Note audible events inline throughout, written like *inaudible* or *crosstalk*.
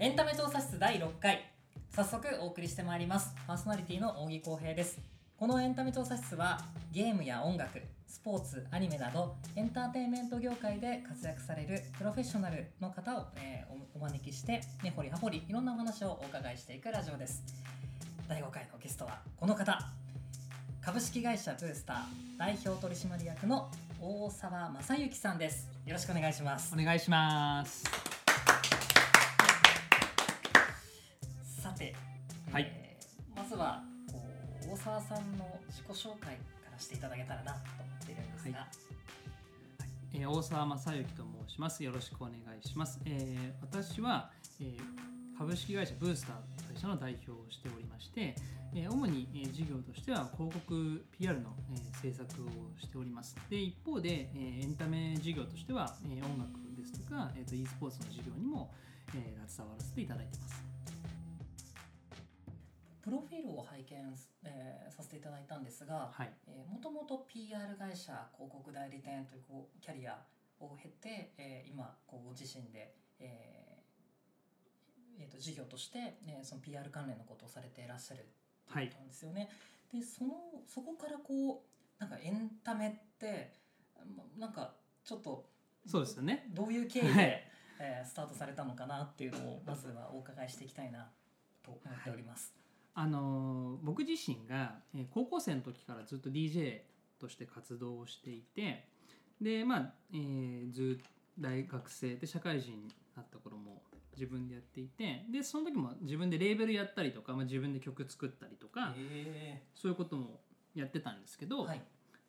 エンタメ調査室第6回。早速お送りしてまいります。パーソナリティの扇浩平です。このエンタメ調査室はゲームや音楽スポーツアニメなどエンターテインメント業界で活躍されるプロフェッショナルの方を、えーお招きして根掘り葉掘りいろんなお話をお伺いしていくラジオです。第5回のゲストはこの方。株式会社ブースター代表取締役の大沢正幸さんです。よろしくお願いします。お願いします。はいえーまずはこう大沢さんの自己紹介からしていただけたらなと思っているんですが、はえー大沢正幸と申します。よろしくお願いします。えー私は、えー株式会社ブースターという会社の代表をしておりまして、えー主に、えー事業としては広告 PR の、えー制作をしております。で一方で、えーエンタメ事業としては、えー音楽ですとか、えーと e スポーツの事業にも、えー携わらせていただいてます。プロフィールを拝見、えーさせていただいたんですが、はい。えーもともと PR 会社広告代理店というこうキャリアを経て、えー今こうご自身で、えーえーと事業として、えーその PR 関連のことをされていらっしゃるっていうことなんですよね。でそのそこからこうなんかエンタメってまなんかちょっとそうですよね。どういう経緯で、はいえースタートされたのかなっていうのをまずはお伺いしていきたいなと思っております。あのー僕自身が、えー高校生の時からずっと DJ として活動をしていてでまあ、えーず大学生で社会人になった頃も自分でやっていてでその時も自分でレーベルやったりとか、まあ、自分で曲作ったりとか、えそういうこともやってたんですけど、はい。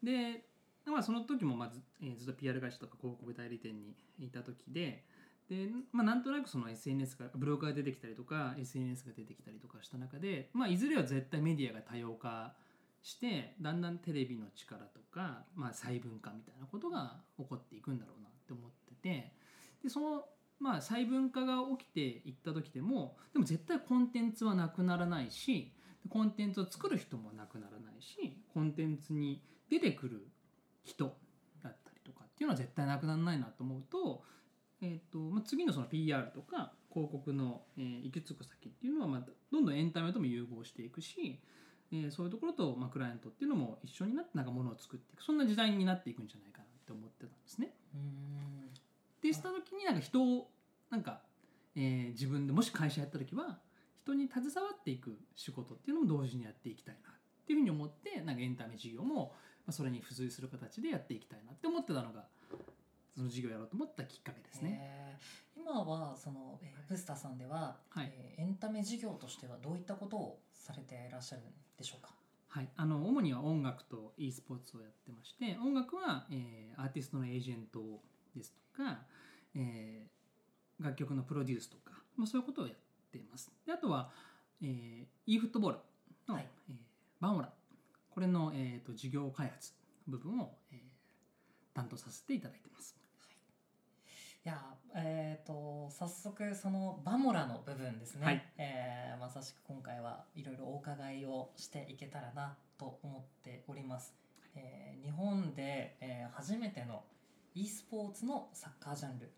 で、まあ、その時もまず、えーずっと PR 会社とか広告代理店にいた時でで、まあ、なんとなくその SNS がブログが出てきたりとか SNS が出てきたりとかした中で、まあ、いずれは絶対メディアが多様化してだんだんテレビの力とか、まあ、細分化みたいなことが起こっていくんだろうなって思っててでその、まあ、細分化が起きていった時でもでも絶対コンテンツはなくならないしコンテンツを作る人もなくならないしコンテンツに出てくる人だったりとかっていうのは絶対なくならないなと思うと,、えーとまあ、次のその PR とか広告の、えー行き着く先っていうのは、まあ、どんどんエンタメとも融合していくし、えーそういうところと、まあ、クライアントっていうのも一緒になってなんかものを作っていくそんな時代になっていくんじゃないかなって思ってたんですね。でした時になんか人をなんか、えー自分でもし会社やった時は人に携わっていく仕事っていうのも同時にやっていきたいなっていうふうに思ってなんかエンタメ事業もまあそれに付随する形でやっていきたいなって思ってたのがその事業をやろうと思ったきっかけですね。えー。今はその、えーブスターさんでは、はい。えーエンタメ事業としてはどういったことをされていらっしゃるんでしょうか？はい、あの主には音楽と e スポーツをやってまして音楽は、えーアーティストのエージェントですとか、えー楽曲のプロデュースとか、まあ、そういうことをやっています。であとは、えー、e フットボールの、はい。えーバンオラ。これの、えー、と事業開発部分を、えー担当させていただいてますいやえー、と早速そのバモラの部分ですね、はい。えーまさしく今回はいろいろお伺いをしていけたらなと思っております、えー日本で、えー初めての e スポーツのサッカージャンル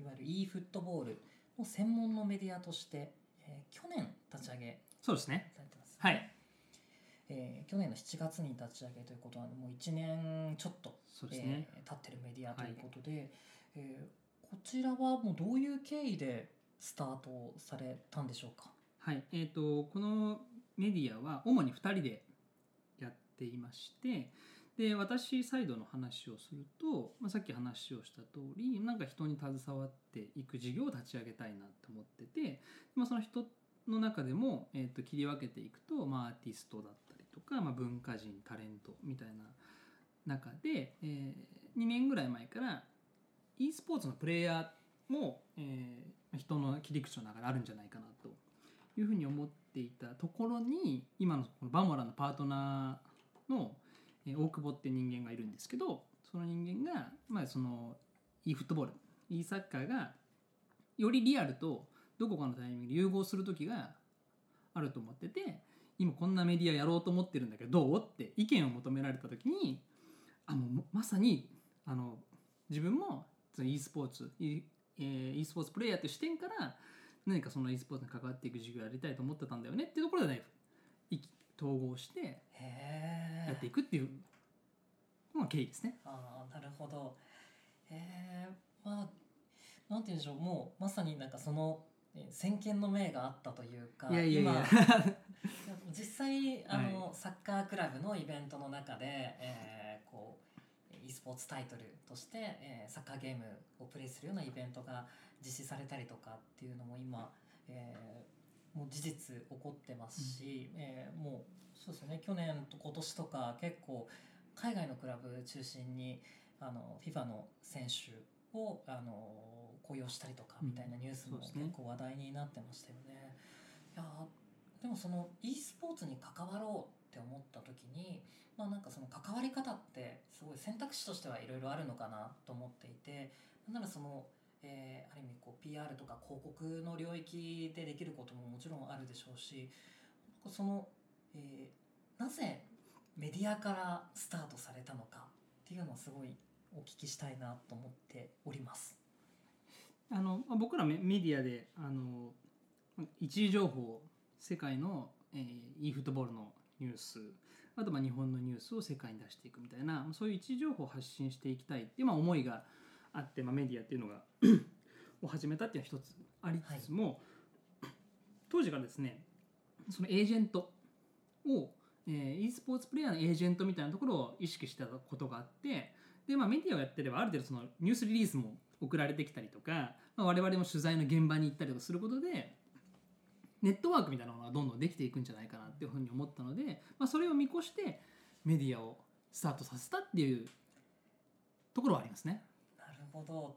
いわゆる e フットボールの専門のメディアとして、えー去年立ち上げそうですね。されてます、はい。えー去年の7月に立ち上げということなのでもう1年ちょっとね、えー経ってるメディアということで、えーこちらはもうどういう経緯でスタートされたんでしょうか？はい、えー、とこのメディアは主に2人でやっていましてで私サイドの話をすると、まあ、さっき話をした通りなんか人に携わっていく事業を立ち上げたいなと思ってて、まあ、その人の中でも、えー、と切り分けていくと、まあ、アーティストだったりとか、まあ、文化人タレントみたいな中で、え2年ぐらい前から e スポーツのプレイヤーも、えー人の切り口の中であるんじゃないかなというふうに思っていたところに今のこのバモラのパートナーの、えー大久保って人間がいるんですけどその人間が、まあ、その e フットボール e サッカーがよりリアルとどこかのタイミングで融合する時があると思ってて今こんなメディアやろうと思ってるんだけどどうって意見を求められた時にあもうまさにあの自分も e スポーツ e, え e スポーツプレイヤーという視点から何かその e スポーツに関わっていく授業やりたいと思ってたんだよねっていうところでね意気統合してやっていくっていうのが経緯ですね。ああなるほどえー、まあなんて言うんでしょうもうまさになんかその先見の明があったというか今実際あの、サッカークラブのイベントの中で、えーこう e スポーツタイトルとして、えーサッカーゲームをプレイするようなイベントが実施されたりとかっていうのも今、えーもう事実起こってますし、えーもうそうですよね。去年と今年とか結構海外のクラブ中心にあの FIFA の選手をあの雇用したりとかみたいなニュースも結構話題になってましたよね。いやでもその e スポーツに関わろうって思った時にまあなんかその関わり方ってすごい選択肢としてはいろいろあるのかなと思っていてなんならその、えーある意味こう PR とか広告の領域でできることももちろんあるでしょうしその、えーなぜメディアからスタートされたのかっていうのをすごいお聞きしたいなと思っております。あの僕らメメディアであの一時情報世界の、えー、e フットボールのニュースあとまあ日本のニュースを世界に出していくみたいなまあそういう一時情報を発信していきたいっていうまあ思いがあって、まあ、メディアっていうのが *clears throat* を始めたっていうのは一つありつつも、当時からですねそのエージェントを、えー、e スポーツプレイヤーのエージェントみたいなところを意識してたことがあってで、まあ、メディアをやってればある程度そのニュースリリースも送られてきたりとか、まあ、我々も取材の現場に行ったりとかすることでネットワークみたいなものがどんどんできていくんじゃないかなっていうふうに思ったので、まあ、それを見越してメディアをスタートさせたっていうところはありますね。なるほど。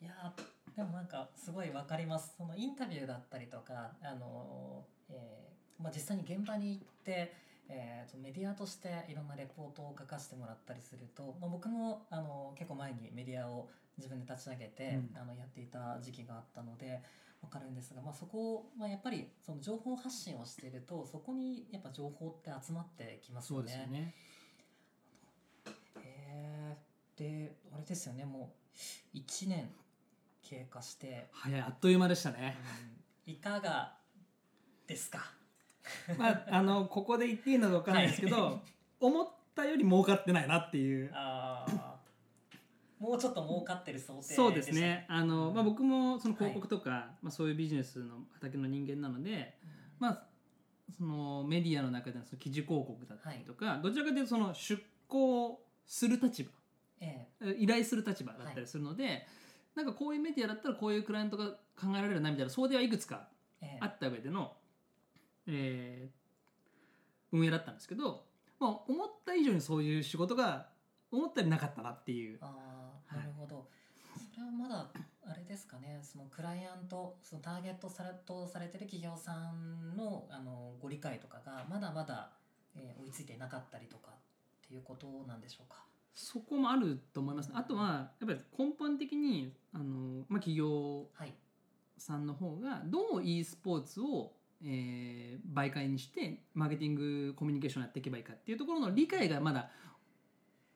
いやーでもなんかすごいわかります。そのインタビューだったりとかあのー、えーまあ、実際に現場に行って、えーとメディアとしていろんなレポートを書かせてもらったりすると、まあ、僕もあの結構前にメディアを自分で立ち上げて、うん。あのやっていた時期があったのでわかるんですが、まあ、そこを、まあ、やっぱりその情報発信をしているとそこにやっぱ情報って集まってきますそよね。うですよね。へー。であれですよね。もう1年経過して、早い。あっという間でしたね。うん。いかがですか？まあ、あのここで言っていいのか分からないですけど、はい。思ったより儲かってないなっていう。あーもうちょっと儲かってる想定そうですね。あの、まあ、僕もその広告とか、まあ、そういうビジネスの畑の人間なので、まあ、そのメディアの中でのその記事広告だったりとか、どちらかというとその出向する立場。え依頼する立場だったりするので、なんかこういうメディアだったらこういうクライアントが考えられるなみたいな想定はいくつかええ。えあった上での、えー運営だったんですけど、まあ、思った以上にそういう仕事が思ったよりなかったなっていうああなるほど、それはまだあれですかね。そのクライアントそのターゲットされとされてる企業さんのあのご理解とかがまだまだ、えー追いついていなかったりとかっていうことなんでしょうか？そこもあると思いますあとはやっぱり根本的にあの、まあ、企業はい。さんの方がどう e スポーツを、えー媒介にしてマーケティングコミュニケーションやっていけばいいかっていうところの理解がまだ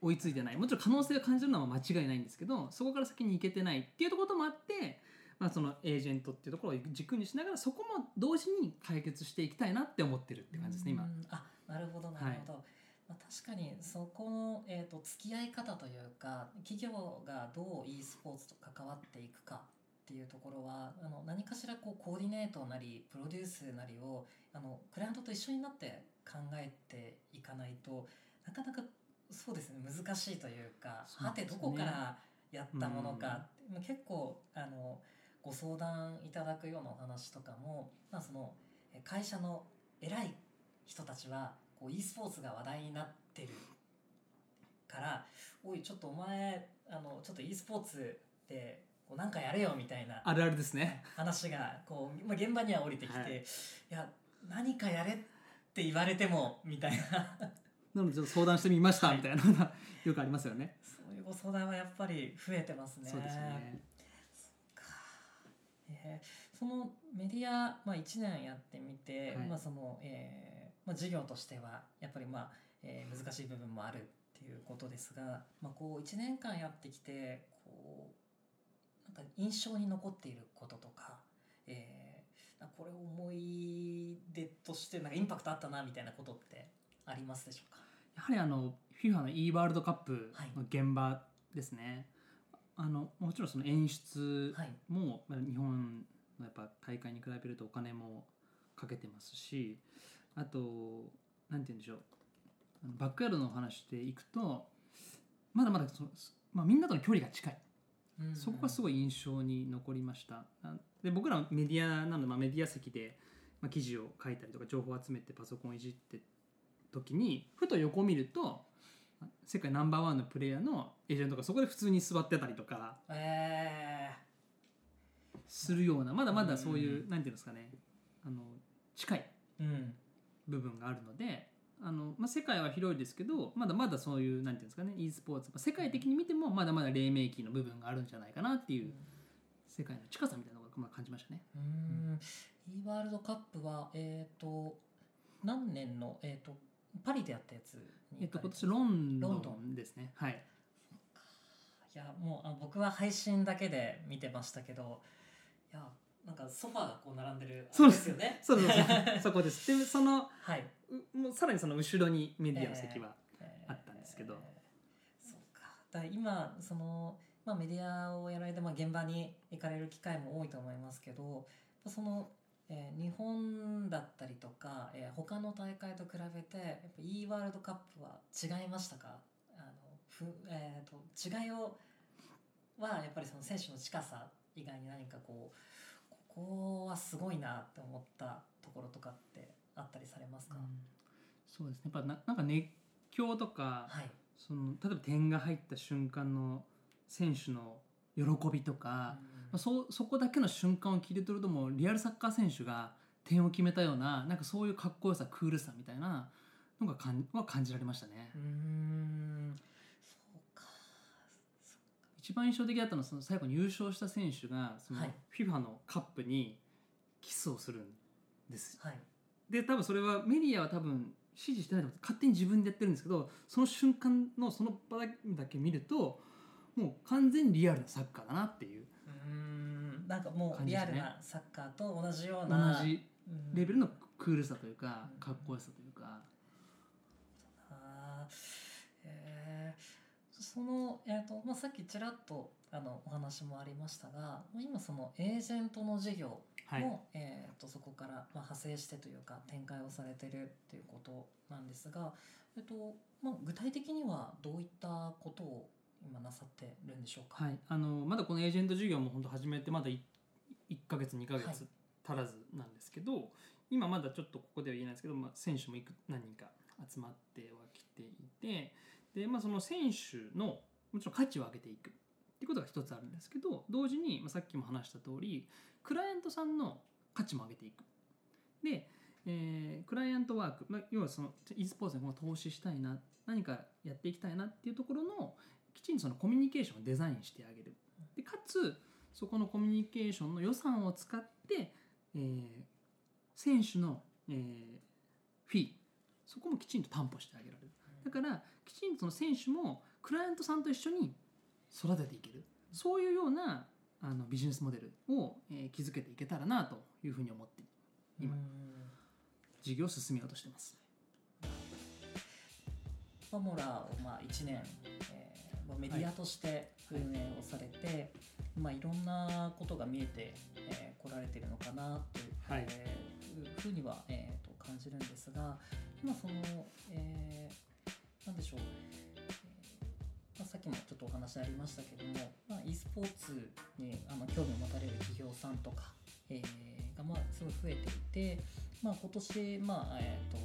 追いついてない。もちろん可能性を感じるのは間違いないんですけどそこから先に行けてないっていうこともあって、まあ、そのエージェントっていうところを軸にしながらそこも同時に解決していきたいなって思ってるって感じですね今。う。ん。あなるほどなるほど、まあ、確かにそこの、えー、と付き合い方というか企業がどう e スポーツと関わっていくかっていうところはあの何かしらこうコーディネートなりプロデュースなりをあのクライアントと一緒になって考えていかないとなかなかそうですね難しいというかはてどこからやったものか、まあ結構あのご相談いただくようなお話とかも、まあ、そのえ会社の偉い人たちはこう e スポーツが話題になってるから「おいちょっとお前あのちょっと e スポーツでこうなんかやれよ」みたいなあるあるですね。話がこう、まあ、現場には降りてきて「はい。い、や何かやれ」って言われてもみたいななのでちょっと相談してみましたはいみたいなのがよくありますよね。そういうご相談はやっぱり増えてますね。そうですよね。かえーそのメディア、まあ、1年やってみて、はいまあそのえーまあ、事業としてはやっぱり、まあえー難しい部分もあるっていうことですが、まあ、こう1年間やってきてこうなんか印象に残っていることとか、えーこれ思い出としてなんかインパクトあったなみたいなことって？ありますでしょうか？やはりあの FIFA の e ワールドカップの現場ですね、あのもちろんその演出はい。も、まあ日本のやっぱ大会に比べるとお金もかけてますしあとなんて言うんでしょう。バックヤードのお話でいくとまだまだその、まあ、みんなとの距離が近い。うんそこがすごい印象に残りました。あで僕らはメディアなので、まあ、メディア席で、まあ、記事を書いたりとか情報を集めてパソコンをいじって時にふと横を見ると世界ナンバーワンのプレイヤーのエージェントがそこで普通に座ってたりとかえするようなまだまだそういう、うなんていうんですかねあの近い部分があるのであの、まあ、世界は広いですけどまだまだそういうなんていうんですかね e スポーツ、まあ、世界的に見てもまだまだ黎明期の部分があるんじゃないかなっていう世界の近さみたいなのがまあ感じましたね。うーん。E ワールドカップはえっ、と何年のえっ、とパリでやったやつにえっと、今年ロンドロンですね。はい。いやもうあ僕は配信だけで見てましたけどいやなんかソファーがこう並んでるそうですよねそうそうそこです。で、その、はいうもうさらにその後ろにメディアの席は。えーあったんですけどそうかだ今その、まあ、メディアをやられて、まあ、現場に行かれる機会も多いと思いますけどその、えー日本だったりとか、えー他の大会と比べてやっぱ e ワールドカップは違いましたか？あのふ、えー、と違いをはやっぱりその選手の近さ以外に何かこうここはすごいなって思ったところとかってあったりされますか、そうですね。やっぱななんか熱狂とか、はい。その例えば点が入った瞬間の選手の喜びとか、まあ、そそこだけの瞬間を切り取るともうリアルサッカー選手が点を決めたようななんかそういうかっこよさクールさみたいなのがかんは感じられましたね。うーん。そうか。一番印象的だったのはその最後に優勝した選手がそのはい。FIFA のカップにキスをするんです。はい。で多分それはメディアは多分指示してないと勝手に自分でやってるんですけどその瞬間のその場だけ見るともう完全にリアルなサッカーだなっていうなんかもうリアルなサッカーと同じよう同なじうん。レベルのクールさというかうん。かっこよさというか。あーえー。その、えーとまあ、さっきちらっとあのお話もありましたがまあ今そのエージェントの事業も、はい。えー、とそこから、まあ、派生してというか展開をされてるっていうことなんですが、えっとまあ、具体的にはどういったことを今なさってるんでしょうか、はい。あのまだこのエージェント事業も本当始めてまだ 1, ヶ月2ヶはい。月足らずなんですけど、今まだちょっとここでは言えないですけど、まあ、選手もいく何人か集まってはきていてで、まあ、その選手のもちろん価値を上げていくっていうことが一つあるんですけど同時に、まあ、さっきも話した通りクライアントさんの価値も上げていく。で、えークライアントワーク、まあ、要はその e スポーツに投資したいな何かやっていきたいなっていうところのきちんとそのコミュニケーションをデザインしてあげる。でかつそこのコミュニケーションの予算を使って、えー選手の、えーフィーそこもきちんと担保してあげられる。だからきちんとその選手もクライアントさんと一緒に育てていける。そういうようなあのビジネスモデルを、えー築けていけたらなというふうに思って今事業を進めようとしてます。ファモラをまあ1年、えーまあメディアとして運営をされて、いまあ、いろんなことが見えてこ、えー来られてるのかなという,、はい。えーふうには、えーと感じるんですが今その、えーなんでしょう、えーまあ、さっきもちょっとお話ありましたけども、まあ、e スポーツにあの興味を持たれる企業さんとか、えーがまあすごい増えていて、まあ、今年、まあえーと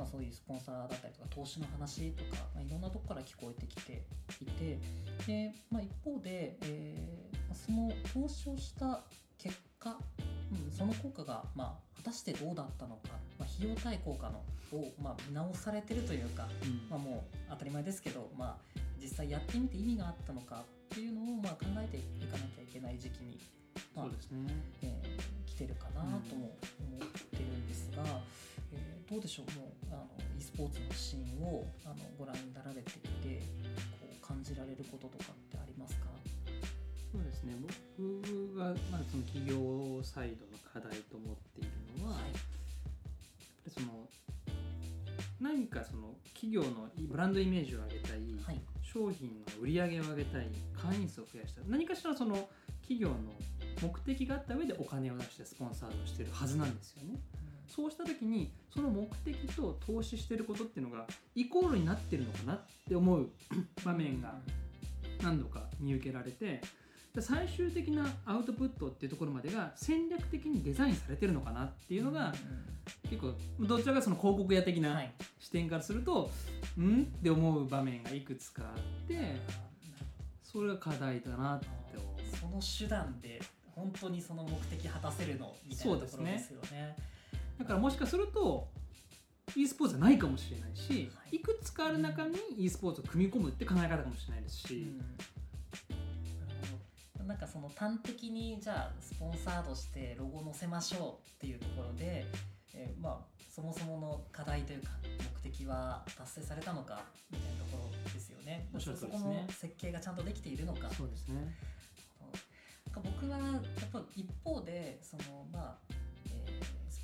まあ、そういうスポンサーだったりとか投資の話とか、まあ、いろんなとこから聞こえてきていてで、まあ、一方で、えーまあその投資をした結果、うん、その効果が、まあ、果たしてどうだったのか、まあ、費用対効果のを、まあ、見直されてるというか、まあ、もう当たり前ですけど、まあ、実際やってみて意味があったのかっていうのを、まあ、考えていかなきゃいけない時期に、まあそうですね。えー来てるかなとも思ってるんですが、えーどうでしょう？もうあの e スポーツのシーンをあのご覧になられていてこう感じられることとかってありますか？そうですね。僕がまあその企業サイドの課題と思っているのは、はいやっぱりその何かその企業のブランドイメージを上げたい、はい商品の売り上げを上げたい会員数を増やしたい何かしらその企業の目的があった上でお金を出してスポンサードしてるはずなんですよね。そうした時にその目的と投資してることっていうのがイコールになってるのかなって思う *coughs* 場面が何度か見受けられてで最終的なアウトプットっていうところまでが戦略的にデザインされてるのかなっていうのが結構どちらかその広告屋的ない視点からすると、うん？って思う場面がいくつかあってそれが課題だなって思う。その手段で本当にその目的果たせるのみたいなところですよね。だからもしかすると e スポーツじゃないかもしれないし、はいい、くつかある中に e スポーツを組み込むって考え方かもしれないですし、うんなんかその端的にじゃあスポンサードしてロゴ載せましょうっていうところで、えーまあそもそもの課題というか目的は達成されたのかみたいなところですよね。おっしゃる通そこの設計がちゃんとできているのか。そうですね。僕はやっぱ一方でそのまあ、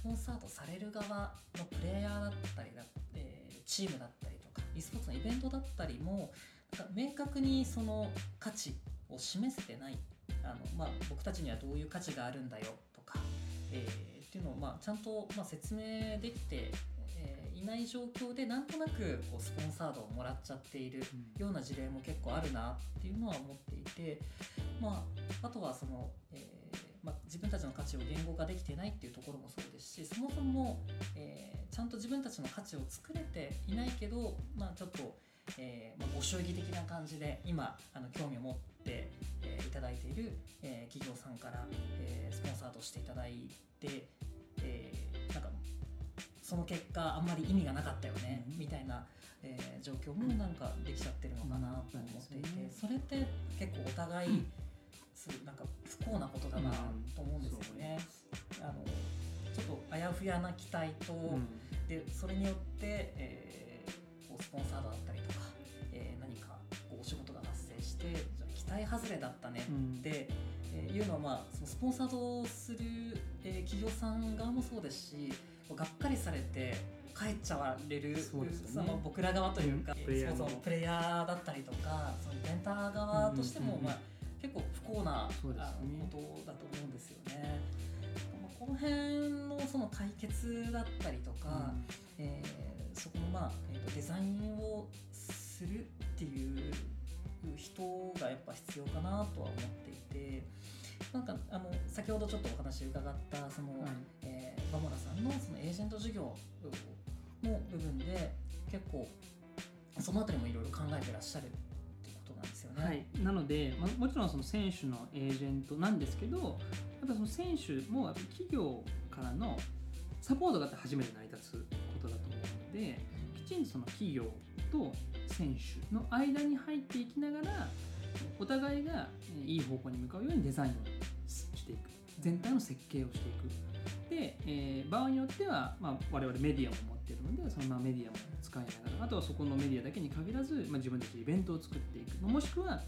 えースポンサードされる側のプレイヤーだったりだ、えーチームだったりとか e スポーツのイベントだったりもなんか明確にその価値を示せてないあの、まあ、僕たちにはどういう価値があるんだよとか、えーっていうのをまあちゃんとまあ説明できて、えーいない状況でなんとなくこうスポンサードをもらっちゃっているような事例も結構あるなっていうのは思っていて、まあ、あとはその、えーまあ、自分たちの価値を言語化できてないっていうところもそうですしそもそも、えーちゃんと自分たちの価値を作れていないけど、まあ、ちょっと、えーまあ、ご祝儀的な感じで今あの興味を持って、えーいただいている、えー企業さんから、えースポンサードしていただいて、えーなんかその結果あんまり意味がなかったよね、うん。みたいな、えー状況もなんかできちゃってるのかなと思っていて、うん。それって結構お互いすなんか不幸なことだなと思うんですよね。あのちょっとあやふやな期待と、うん。でそれによって、えーこうスポンサードだったりとか、えー何かこうお仕事が発生して期待外れだったねうん。って、えーいうのは、まあ、そのスポンサードする、えー企業さん側もそうですしがっかりされて帰っちゃわれるね。その僕ら側というか、うん。そうそうプレイヤーだったりとかそのイベンター側としても、うんうんうん。まあ、結構不幸な、ことだと思うんですよね。まあこの辺のその解決だったりとか、えーそこの、まあえーとデザインをするっていう人がやっぱ必要かなとは思っていてなんかあの先ほどちょっとお話伺ったその、はい。えー、バモラさんのそのエージェント事業の部分で結構そのあたりもいろいろ考えてらっしゃるっね。はい、なので、ま、もちろんその選手のエージェントなんですけどやっぱその選手も企業からのサポートがあって初めて成り立つことだと思うのできちんとその企業と選手の間に入っていきながらお互いがいい方向に向かうようにデザインをしていく。全体の設計をしていく、えー場合によっては、まあ、我々メディアも持っているのでそんなメディアも使いながらあとはそこのメディアだけに限らず、まあ、自分たちでイベントを作っていく。もしくは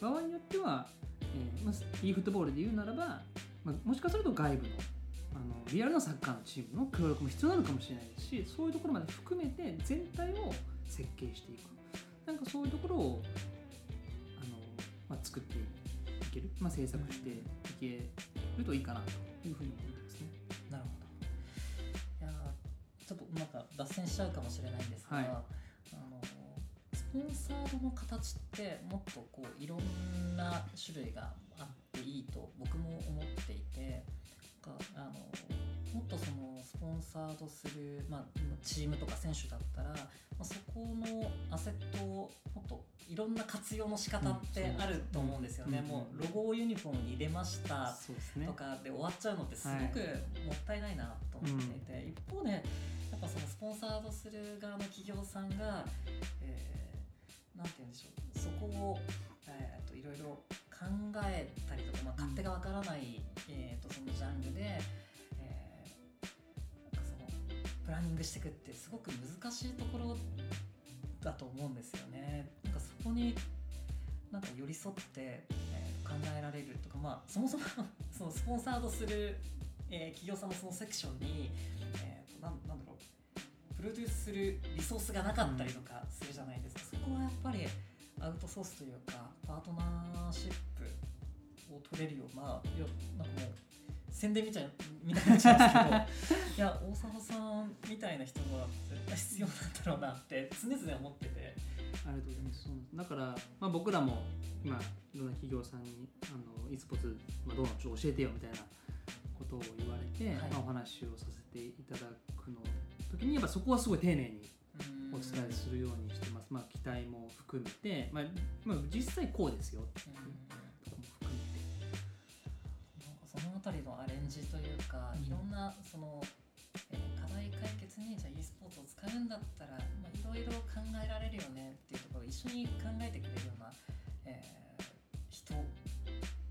場合によっては、えーまあ、e フットボールで言うならば、まあ、もしかすると外部のあのリアルなサッカーのチームの協力も必要なのかもしれないですしそういうところまで含めて全体を設計していく。なんかそういうところをあの、まあ、作っていける、まあ、制作していけるといいかなというふうに思ってますなんか脱線しちゃうかもしれないんですが、はい。あのスポンサードの形ってもっとこういろんな種類があっていいと僕も思っていて、かあのもっとそのスポンサードする、まあ、チームとか選手だったら、まあ、そこのアセットをもっといろんな活用の仕方ってあると思うんですよね。うんもうロゴをユニフォームに入れました。とかで終わっちゃうのってすごくもったいないなと思っていて、一方でやっぱそのスポンサードする側の企業さんが、えーなんて言うんでしょうそこを、えー、といろいろ考えたりとか、まあ、勝手がわからない、えー、とそのジャンルで、えーなんかそのプランニングしていくってすごく難しいところだと思うんですよね。なんかそこになんか寄り添って、えー考えられるとか、まあ、そもそもそのスポンサードする、えー企業さんのそのセクションに、えーとなんなんだろう。プロデュースするリソースがなかったりとかするじゃないですか、そこはやっぱりアウトソースというかパートナーシップを取れるような、いやなんかもう宣伝みたいみたいになっちゃうんですけど。*laughs* いや大沢さんみたいな人が絶対必要なんだろうなって常々思ってて。ありがとうございます。だから、まあ、僕らも今いろんな企業さんにあの e スポーツ、まあ、どうなのちょっと教えてよみたいなことを言われて、はい。まあ、お話をさせていただくの時にやっぱそこはすごい丁寧にお伝えするようにしてます、まあ、期待も含めて、まあまあ、実際こうですよ。とかも含めて。そのあたりのアレンジというか、うんいろんなその、えー課題解決にじゃあ e スポーツを使うんだったら、まあ、いろいろ考えられるよねっていうところを一緒に考えてくれるような、えー人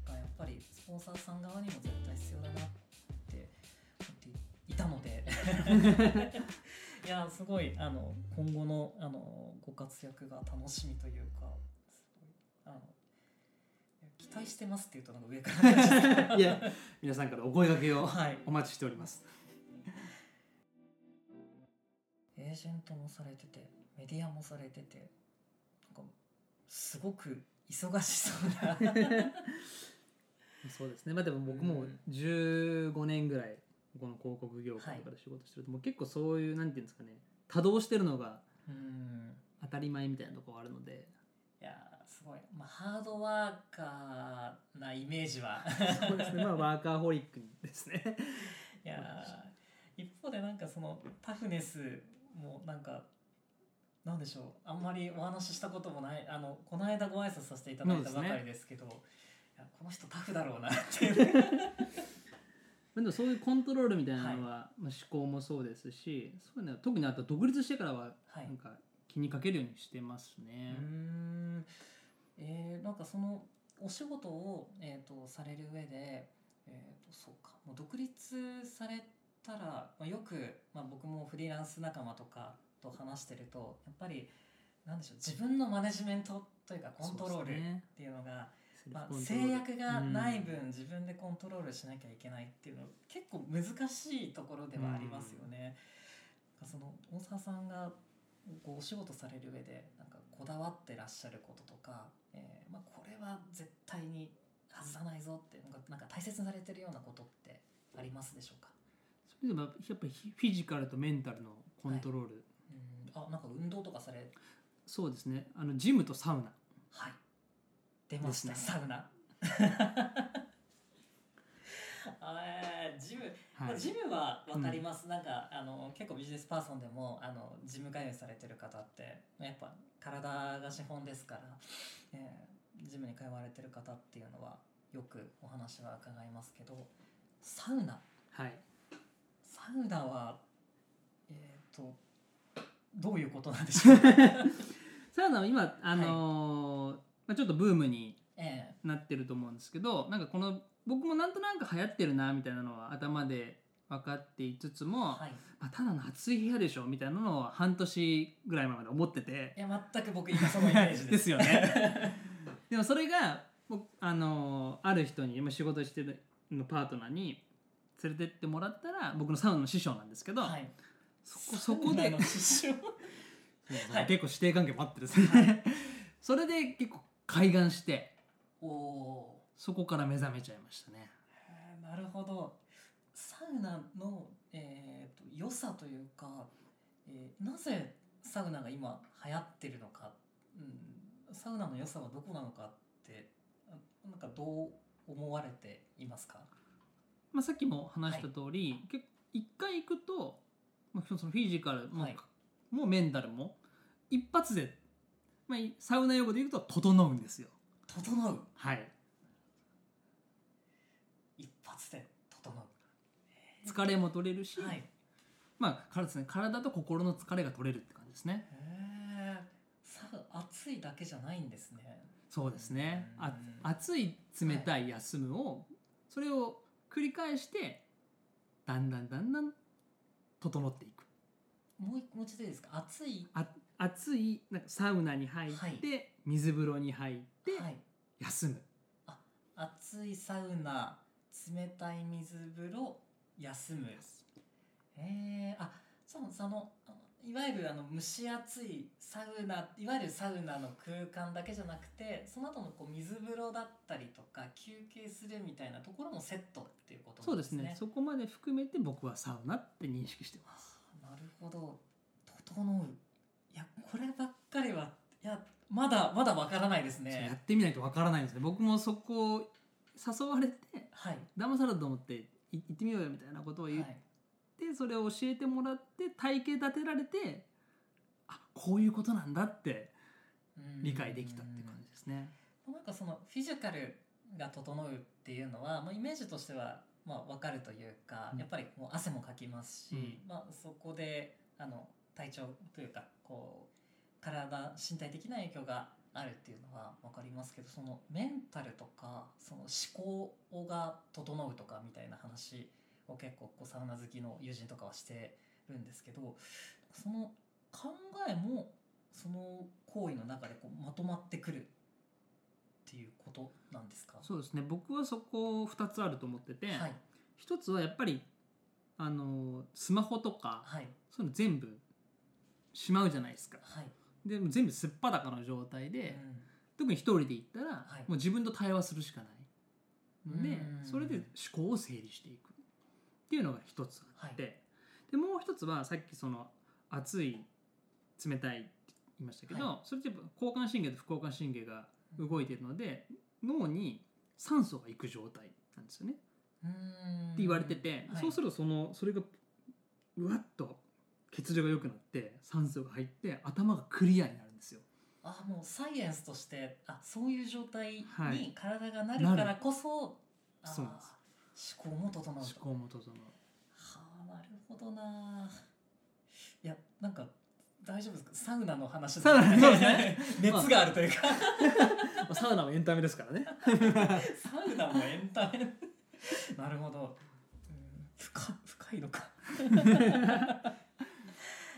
がやっぱりスポンサーさん側にも絶対必要だなったので。*laughs* いやすごいあの今後のあのご活躍が楽しみというかあの期待してますって言うとなんか上から。*laughs* いや皆さんからお声掛けをはい。お待ちしております。エージェントもされててメディアもされててなんかすごく忙しそうな。*laughs* そうですね。まあでも僕もうん。15年ぐらいこの広告業界とかで仕事してると、もう結構そういうなんていうんですかね多動してるのがうん。当たり前みたいなところあるので。いやーすごい、まあ、ハードワーカーなイメージは。そうですね。まあワーカーホリックですね。いやー一方でなんかそのタフネスもなんかなんでしょう。あんまりお話ししたこともない。あのこの間ご挨拶させていただいたばかりですけどいやこの人タフだろうなっていうでもそういうコントロールみたいなのは、まあ、思考もそうですしそういうのは特にあと独立してからははい。なんか気にかけるようにしてますうねー。ん。えーなんかそのお仕事を、えー、とされる上で、えー、とそうか。もう独立されたら、まあ、よく、まあ、僕もフリーランス仲間とかと話してるとやっぱりなんでしょう自分のマネジメントというかコントロールっていうのが、まあ、セルフコントロール。制約がないうん。分、自分でコントロールしなきゃいけないっていうの結構難しいところではありますよね。なんかその大沢さんがこうお仕事される上でなんかこだわってらっしゃることとか、えーまあ、これは絶対に外さないぞっていうのがなんか大切にされてるようなことってありますでしょうか？それでもやっぱりフィジカルとメンタルのコントロール、うん。あなんか運動とかされそうですね。あのジムとサウナ。はい出ました、でサウナ。*laughs* あージム。まあはいジムは分かります、なんかあの結構ビジネスパーソンでもあのジム通いされてる方ってやっぱ体が資本ですから、えージムに通われてる方っていうのはよくお話は伺いますけどサウナ。はい。サウナはえっ、とどういうことなんでしょうか *laughs* サウナは今あのーまあ、ちょっとブームにえなってると思うんですけどなんかこの僕もなんとなく流行ってるなみたいなのは頭で分かっていつつーも、はい。まあ、ただの暑い部屋でしょみたいなのを半年ぐらい前まで思ってて。いや全く僕今そのイメージです。*laughs* ですよね。でもそれが僕あのある人に今仕事してるのパートナーに連れてってもらったら僕のサウナの師匠なんですけど、はい。そこそこでの師匠。*laughs* はい結構師弟関係もあってですね。それで結構開眼して。おおそこから目覚めちゃいましたね。なるほど。サウナの、えー、と良さというか、えーなぜサウナが今流行ってるのか、うん、サウナの良さはどこなのかってあなんかどう思われていますか？まあ、さっきも話した通り、結構一回行くと、まあ、そのフィジカルも,、はい。もうメンタルも一発で、まあ、サウナ用語で言うと整うんですよ。整う？はい。一発で整疲れも取れるし、うはい。まあ体ですね体と心の疲れが取れるって感じですね。へえさ暑いだけじゃないんですね。そうですね。あうん。暑い冷たい休むを、それを繰り返してだんだんだんだん整っていく。もう一もう一度いいですか？暑いあ暑いなんかサウナに入って、はい。水風呂に入ってはい。休む、暑いサウナ冷たい水風呂休む。えー、あそうそのあのいわゆるあの蒸し暑いサウナいわゆるサウナの空間だけじゃなくてその後のこう水風呂だったりとか休憩するみたいなところもセットっていうことそうです。ね。そこまで含めて僕はサウナって認識してます。なるほど。整ういやこればっかりはいやまだまだわからないですそうやねってみないとわからないんですね。僕もそこを誘われてはい。騙されたと思ってい行ってみようよみたいなことを言っはい。て、それを教えてもらって体系立てられてあこういうことなんだってうん。理解できたっていう感じですね。なんかそのフィジカルが整うっていうのは、まあ、イメージとしてはまあ分かるというか、うん。やっぱりもう汗もかきますし、うん。まあ、そこであの体調というかこう体身体的な影響があるっていうのは分かりますけどそのメンタルとかその思考が整うとかみたいな話を結構こうサウナ好きの友人とかはしてるんですけどその考えもその行為の中でこうまとまってくるっていうことなんですか？そうですね。僕はそこ2つあると思ってて、はい。一つはやっぱりあのスマホとかはい。そういうの全部しまうじゃないですか。はい、でも全部すっぱだかの状態で、うん。特に一人で行ったら、はい。もう自分と対話するしかない。のでうん。それで思考を整理していく。っていうのが一つあって、でもう一つはさっきその熱い冷たいって言いましたけど、はそれって交感神経と副交感神経が動いているので、脳に酸素がいく状態なんですよね。うん。って言われてて、はい。そうするとそのそれがうわっと血流が良くなって酸素が入って頭がクリアになるんですよ。あもうサイエンスとしてあそういう状態はい。に体がなるからこそ、あーそうです。思考も整うと。思考も整う。はあなるほどな。いやなんか大丈夫ですか？サウナの話サウナそうですね。*laughs* 熱があるというか。*laughs* サウナはエンタメですからね。*laughs* サウナもエンタメ。なるほど、うん、深深いのか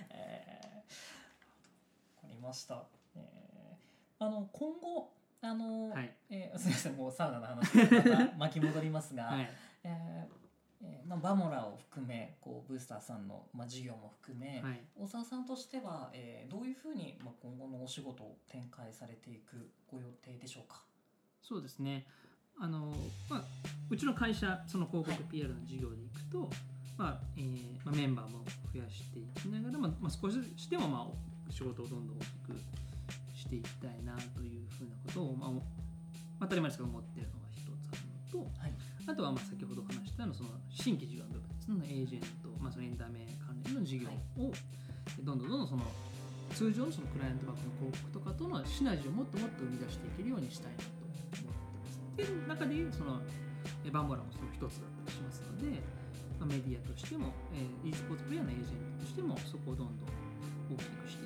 えー、わかりました、えー、あの今後あの、はい。えーすみませんもうサウナの話にまた巻き戻りますが、はい。えーえーまあ、バモラを含めこうブースターさんの、まあ、事業も含め、はい。大沢さんとしては、えーどういうふうに、まあ、今後のお仕事を展開されていくご予定でしょうか？そうですね。あのまあうちの会社その広告はい PR の事業でいくと、まあえーまあメンバーも増やしていきながら、まあまあ、少ししてもまあ仕事をどんどん大きくしていきたいなというふうなことをまあお当たり前ですけど思っているのが一つあるのと、はい。あとはまあ先ほど話したようなその新規事業の部分ですねエージェント、まあ、そのエンタメ関連の事業をどんどんどんどんその通常のそのクライアントバックの広告とかとのシナジーをもっともっと生み出していけるようにしたいなと思ってます。で中でいうそのえバンボラもその一つだったりしますので、まあ、メディアとしても、えー、e スポーツプレイヤーのエージェントとしてもそこをどんどん大きくして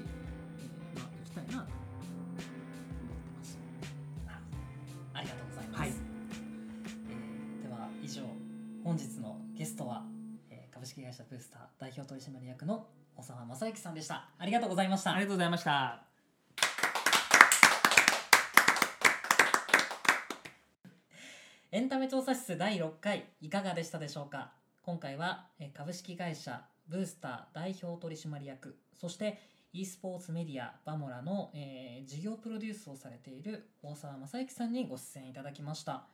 本日のゲストは、えー株式会社ブースター代表取締役の小沢正幸さんでした。ありがとうございました。ありがとうございました。エンタメ調査室第6回いかがでしたでしょうか？今回はえー株式会社ブースター代表取締役そして e スポーツメディアバモラの、えー事業プロデュースをされている大沢正幸さんにご出演いただきました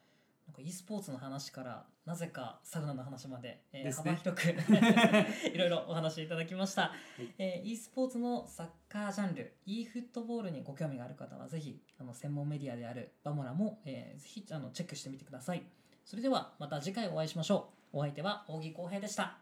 なんか e スポーツの話からなぜかサウナの話まで、えーね。幅広く *laughs* いろいろお話しいただきました、えー e スポーツのサッカージャンル e フットボールにご興味がある方はぜひあの専門メディアであるバモラも、えーぜひあのチェックしてみてください。それではまた次回お会いしましょう。お相手は扇浩平でした